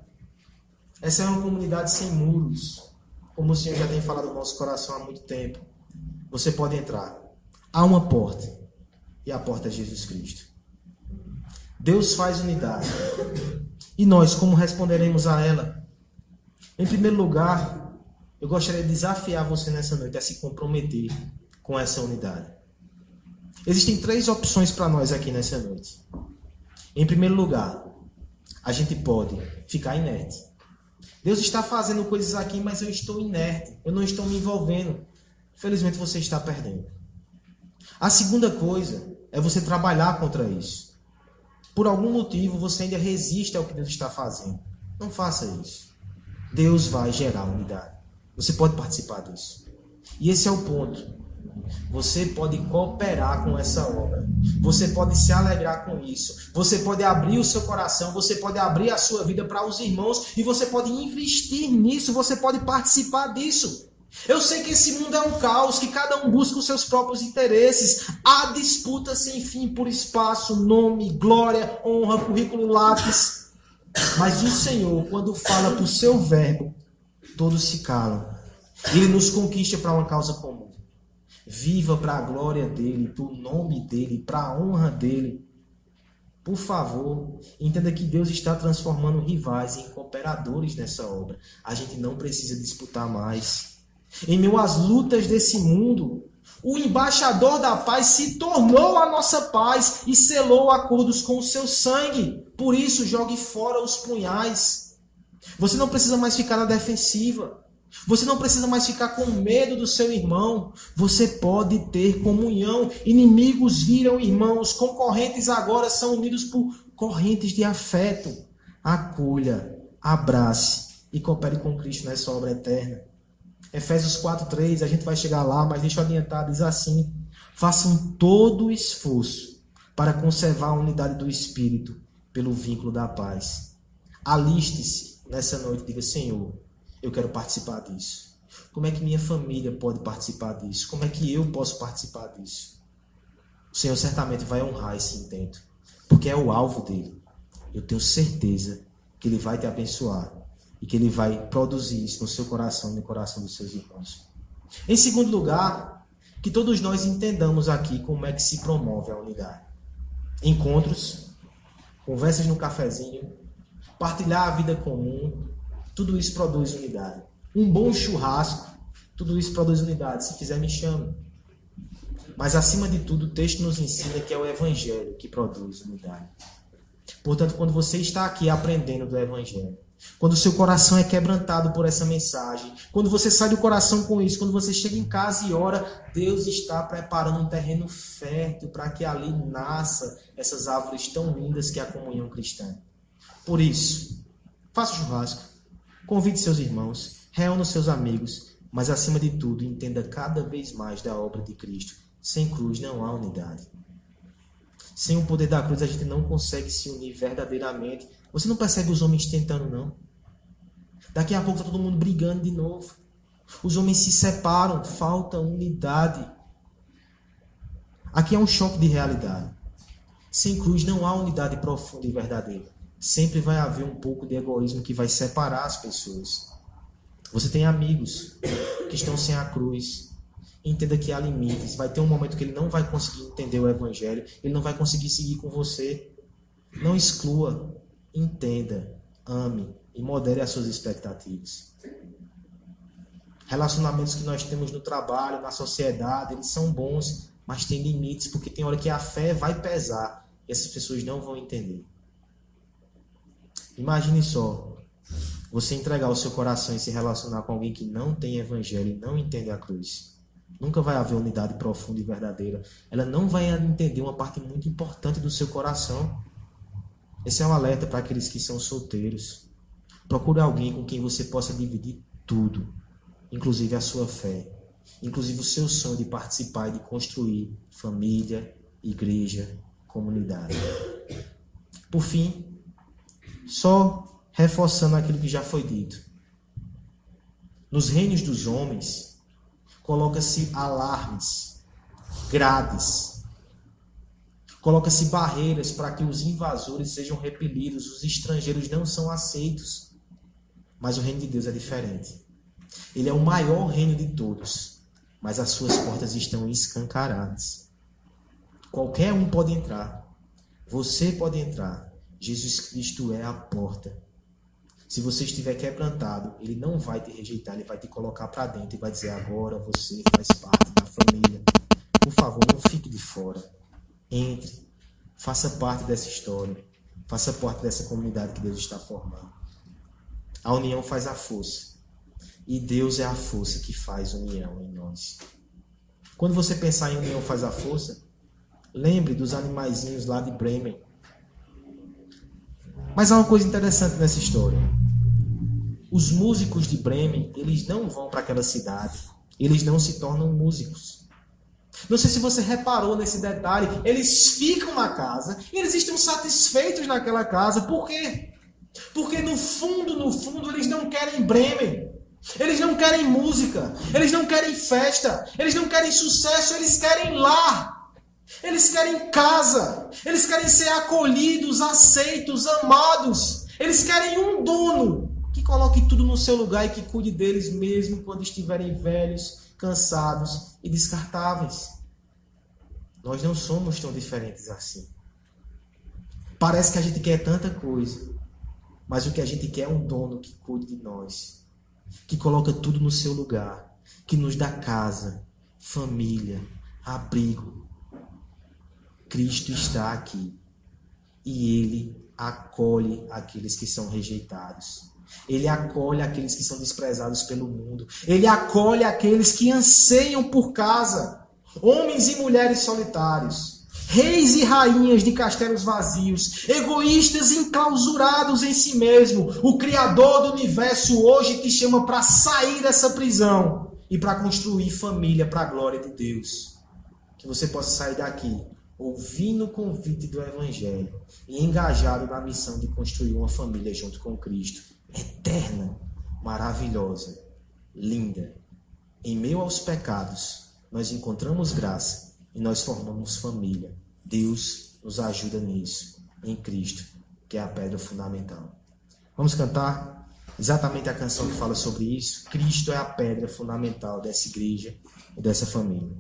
Essa é uma comunidade sem muros. Como o Senhor já tem falado no nosso coração há muito tempo. Você pode entrar. Há uma porta. E a porta é Jesus Cristo. Deus faz unidade. E nós, como responderemos a ela? Em primeiro lugar, eu gostaria de desafiar você nessa noite a se comprometer com essa unidade. Existem três opções para nós aqui nessa noite. Em primeiro lugar, a gente pode ficar inerte. Deus está fazendo coisas aqui, mas eu estou inerte. Eu não estou me envolvendo. Felizmente você está perdendo. A segunda coisa é você trabalhar contra isso. Por algum motivo você ainda resiste ao que Deus está fazendo. Não faça isso. Deus vai gerar unidade. Você pode participar disso. E esse é o ponto. Você pode cooperar com essa obra. Você pode se alegrar com isso. Você pode abrir o seu coração. Você pode abrir a sua vida para os irmãos. E você pode investir nisso. Você pode participar disso. Eu sei que esse mundo é um caos, que cada um busca os seus próprios interesses. Há disputa sem fim por espaço, nome, glória, honra, currículo lápis. Mas o Senhor, quando fala por seu verbo, todos se calam. Ele nos conquista para uma causa comum. Viva para a glória dele, para o nome dele, para a honra dele. Por favor, entenda que Deus está transformando rivais em cooperadores nessa obra. A gente não precisa disputar mais. Em meio às lutas desse mundo, o embaixador da paz se tornou a nossa paz e selou acordos com o seu sangue. Por isso, jogue fora os punhais. Você não precisa mais ficar na defensiva. Você não precisa mais ficar com medo do seu irmão. Você pode ter comunhão. Inimigos viram irmãos. Concorrentes agora são unidos por correntes de afeto. Acolha, abrace e coopere com Cristo nessa obra eterna. Efésios 4:3, a gente vai chegar lá, mas deixa eu adiantar, diz assim: façam todo o esforço para conservar a unidade do espírito pelo vínculo da paz. Aliste-se nessa noite, diga: Senhor, eu quero participar disso. Como é que minha família pode participar disso? Como é que eu posso participar disso? O Senhor certamente vai honrar esse intento, porque é o alvo dele. Eu tenho certeza que ele vai te abençoar e que ele vai produzir isso no seu coração e no coração dos seus irmãos. Em segundo lugar, que todos nós entendamos aqui como é que se promove a unidade. Encontros, conversas no cafezinho, partilhar a vida comum, tudo isso produz unidade. Um bom churrasco, tudo isso produz unidade. Se quiser, me chame. Mas acima de tudo, o texto nos ensina que é o Evangelho que produz unidade. Portanto, quando você está aqui aprendendo do Evangelho, quando o seu coração é quebrantado por essa mensagem, quando você sai do coração com isso, quando você chega em casa e ora, Deus está preparando um terreno fértil para que ali nasça essas árvores tão lindas que é a comunhão cristã. Por isso, faça churrasco, convide seus irmãos, reúna seus amigos, mas acima de tudo, entenda cada vez mais da obra de Cristo. Sem cruz não há unidade. Sem o poder da cruz a gente não consegue se unir verdadeiramente você não percebe os homens tentando, não? Daqui a pouco está todo mundo brigando de novo. Os homens se separam, falta unidade. Aqui é um choque de realidade. Sem cruz não há unidade profunda e verdadeira. Sempre vai haver um pouco de egoísmo que vai separar as pessoas. Você tem amigos que estão sem a cruz. Entenda que há limites. Vai ter um momento que ele não vai conseguir entender o evangelho, ele não vai conseguir seguir com você. Não exclua entenda, ame e modere as suas expectativas. Relacionamentos que nós temos no trabalho, na sociedade, eles são bons, mas tem limites, porque tem hora que a fé vai pesar e essas pessoas não vão entender. Imagine só, você entregar o seu coração e se relacionar com alguém que não tem evangelho e não entende a cruz. Nunca vai haver unidade profunda e verdadeira. Ela não vai entender uma parte muito importante do seu coração. Esse é um alerta para aqueles que são solteiros. Procure alguém com quem você possa dividir tudo, inclusive a sua fé, inclusive o seu sonho de participar e de construir família, igreja, comunidade. Por fim, só reforçando aquilo que já foi dito. Nos reinos dos homens, coloca-se alarmes, grades, Coloca-se barreiras para que os invasores sejam repelidos, os estrangeiros não são aceitos. Mas o reino de Deus é diferente. Ele é o maior reino de todos, mas as suas portas estão escancaradas. Qualquer um pode entrar. Você pode entrar. Jesus Cristo é a porta. Se você estiver quebrantado, ele não vai te rejeitar, ele vai te colocar para dentro e vai dizer: agora você faz parte da família. Por favor, não fique de fora. Entre, faça parte dessa história, faça parte dessa comunidade que Deus está formando. A união faz a força. E Deus é a força que faz união em nós. Quando você pensar em união faz a força, lembre dos animaizinhos lá de Bremen. Mas há uma coisa interessante nessa história. Os músicos de Bremen, eles não vão para aquela cidade. Eles não se tornam músicos. Não sei se você reparou nesse detalhe. Eles ficam na casa e eles estão satisfeitos naquela casa. Por quê? Porque no fundo, no fundo, eles não querem Bremen. Eles não querem música. Eles não querem festa. Eles não querem sucesso. Eles querem lar. Eles querem casa. Eles querem ser acolhidos, aceitos, amados. Eles querem um dono que coloque tudo no seu lugar e que cuide deles mesmo quando estiverem velhos, cansados e descartáveis. Nós não somos tão diferentes assim. Parece que a gente quer tanta coisa, mas o que a gente quer é um dono que cuide de nós, que coloca tudo no seu lugar, que nos dá casa, família, abrigo. Cristo está aqui e ele acolhe aqueles que são rejeitados. Ele acolhe aqueles que são desprezados pelo mundo. Ele acolhe aqueles que anseiam por casa. Homens e mulheres solitários. Reis e rainhas de castelos vazios, egoístas enclausurados em si mesmo. O Criador do universo hoje te chama para sair dessa prisão e para construir família para a glória de Deus. Que você possa sair daqui ouvindo o convite do Evangelho e engajado na missão de construir uma família junto com Cristo eterna, maravilhosa, linda. Em meio aos pecados, nós encontramos graça e nós formamos família. Deus nos ajuda nisso, em Cristo, que é a pedra fundamental. Vamos cantar exatamente a canção que fala sobre isso. Cristo é a pedra fundamental dessa igreja e dessa família.